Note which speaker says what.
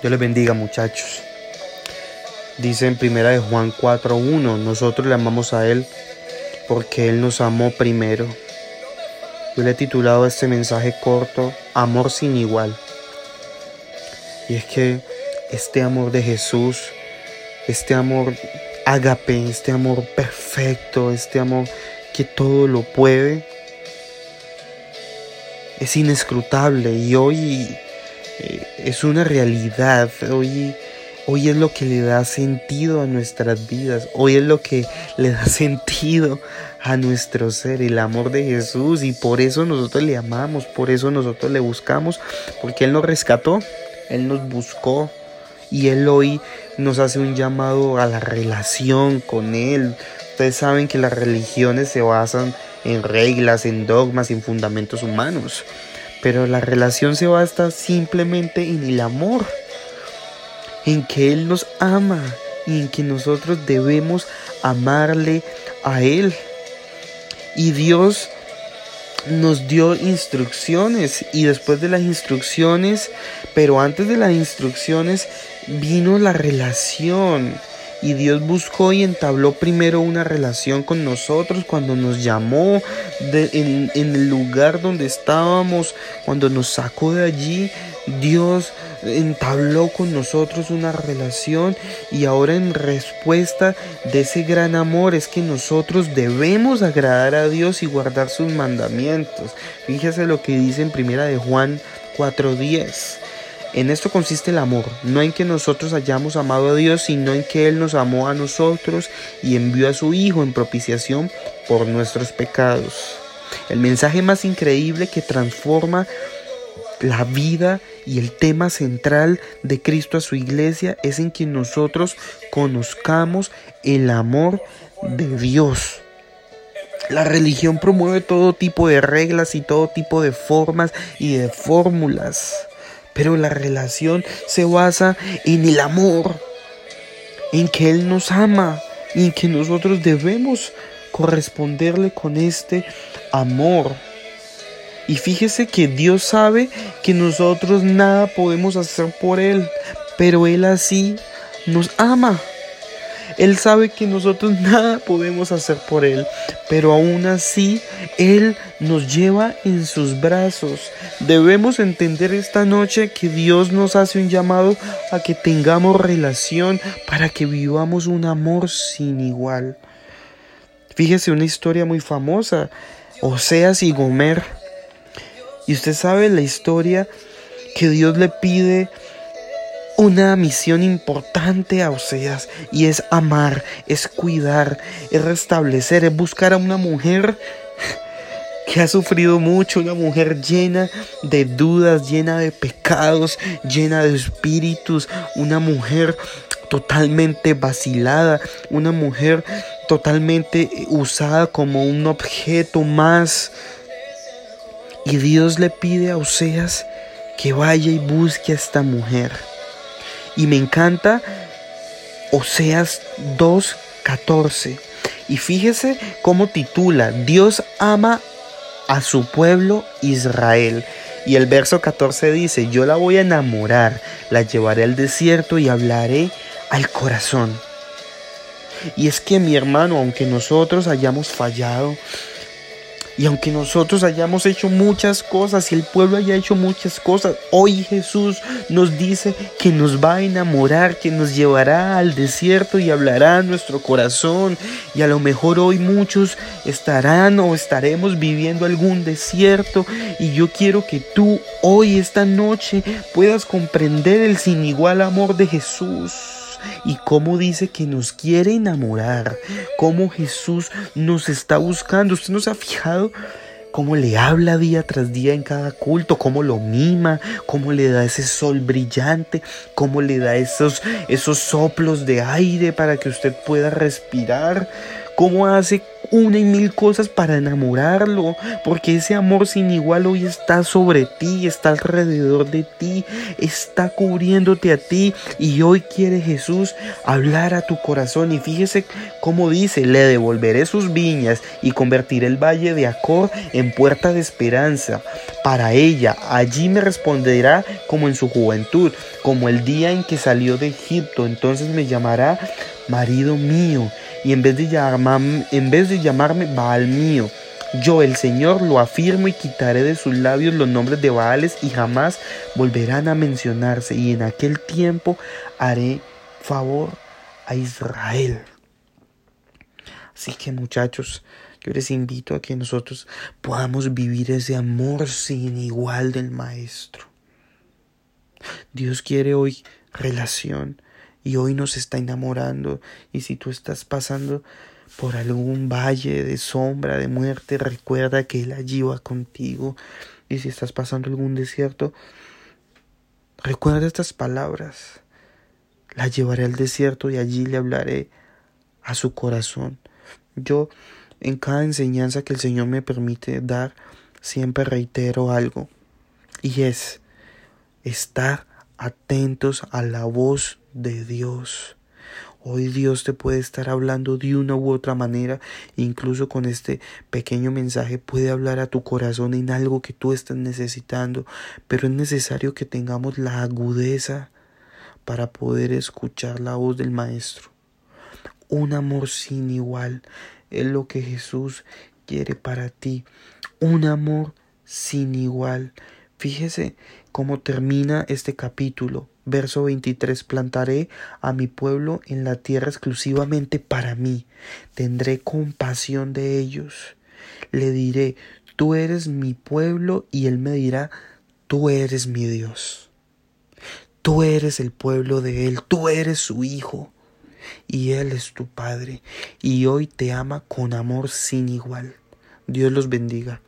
Speaker 1: Dios les bendiga muchachos. Dice en primera de Juan 4.1, nosotros le amamos a Él porque Él nos amó primero. Yo le he titulado este mensaje corto, Amor sin igual. Y es que este amor de Jesús, este amor ágape, este amor perfecto, este amor que todo lo puede, es inescrutable y hoy es una realidad. Hoy, hoy es lo que le da sentido a nuestras vidas. Hoy es lo que le da sentido a nuestro ser, el amor de Jesús. Y por eso nosotros le amamos, por eso nosotros le buscamos, porque Él nos rescató, Él nos buscó. Y Él hoy nos hace un llamado a la relación con Él. Ustedes saben que las religiones se basan en reglas, en dogmas, en fundamentos humanos. Pero la relación se basa simplemente en el amor, en que Él nos ama y en que nosotros debemos amarle a Él. Y Dios nos dio instrucciones y después de las instrucciones, pero antes de las instrucciones vino la relación. Y Dios buscó y entabló primero una relación con nosotros cuando nos llamó en, en, el lugar donde estábamos, cuando nos sacó de allí. Dios entabló con nosotros una relación y ahora en respuesta de ese gran amor es que nosotros debemos agradar a Dios y guardar sus mandamientos. Fíjese lo que dice en primera de Juan 4:10. En esto consiste el amor, no en que nosotros hayamos amado a Dios, sino en que Él nos amó a nosotros y envió a su Hijo en propiciación por nuestros pecados. El mensaje más increíble que transforma la vida y el tema central de Cristo a su iglesia es en que nosotros conozcamos el amor de Dios. La religión promueve todo tipo de reglas y todo tipo de formas y de fórmulas. Pero la relación se basa en el amor, en que Él nos ama y en que nosotros debemos corresponderle con este amor. Y fíjese que Dios sabe que nosotros nada podemos hacer por Él, pero Él así nos ama. Él sabe que nosotros nada podemos hacer por Él, pero aún así Él nos lleva en sus brazos. Debemos entender esta noche que Dios nos hace un llamado a que tengamos relación para que vivamos un amor sin igual. Fíjese una historia muy famosa, Oseas y Gomer. Y usted sabe la historia que Dios le pide una misión importante a Oseas y es amar, es cuidar, es restablecer, es buscar a una mujer que ha sufrido mucho, una mujer llena de dudas, llena de pecados, llena de espíritus, una mujer totalmente vacilada, una mujer totalmente usada como un objeto más. Y Dios le pide a Oseas que vaya y busque a esta mujer. Y me encanta Oseas 2.14. Y fíjese cómo titula, Dios ama a su pueblo Israel. Y el verso 14 dice, yo la voy a enamorar, la llevaré al desierto y hablaré al corazón. Y es que mi hermano, aunque nosotros hayamos fallado, y aunque nosotros hayamos hecho muchas cosas y el pueblo haya hecho muchas cosas, hoy Jesús nos dice que nos va a enamorar, que nos llevará al desierto y hablará a nuestro corazón. Y a lo mejor hoy muchos estarán o estaremos viviendo algún desierto. Y yo quiero que tú hoy, esta noche, puedas comprender el sin igual amor de Jesús y cómo dice que nos quiere enamorar, cómo Jesús nos está buscando. ¿Usted no se ha fijado? cómo le habla día tras día en cada culto, cómo lo mima, cómo le da ese sol brillante, cómo le da esos, esos soplos de aire para que usted pueda respirar, cómo hace una y mil cosas para enamorarlo, porque ese amor sin igual hoy está sobre ti, está alrededor de ti, está cubriéndote a ti y hoy quiere Jesús hablar a tu corazón y fíjese cómo dice, le devolveré sus viñas y convertiré el valle de Acor en puerta de esperanza para ella, allí me responderá como en su juventud, como el día en que salió de Egipto, entonces me llamará marido mío y en vez de, en vez de llamarme Baal mío, yo el Señor lo afirmo y quitaré de sus labios los nombres de Baales y jamás volverán a mencionarse y en aquel tiempo haré favor a Israel. Así que muchachos, yo les invito a que nosotros podamos vivir ese amor sin igual del Maestro. Dios quiere hoy relación, y hoy nos está enamorando. Y si tú estás pasando por algún valle de sombra, de muerte, recuerda que Él allí va contigo. Y si estás pasando algún desierto, recuerda estas palabras. La llevaré al desierto y allí le hablaré a su corazón. Yo, en cada enseñanza que el Señor me permite dar, siempre reitero algo. Y es estar atentos a la voz de Dios. Hoy Dios te puede estar hablando de una u otra manera, incluso con este pequeño mensaje puede hablar a tu corazón en algo que tú estás necesitando, pero es necesario que tengamos la agudeza para poder escuchar la voz del Maestro. Un amor sin igual es lo que Jesús quiere para ti. Un amor sin igual. Fíjese cómo termina este capítulo. Verso 23. Plantaré a mi pueblo en la tierra exclusivamente para mí. Tendré compasión de ellos. Le diré, tú eres mi pueblo y él me dirá, tú eres mi Dios. Tú eres el pueblo de él, tú eres su hijo y él es tu padre y hoy te ama con amor sin igual. Dios los bendiga.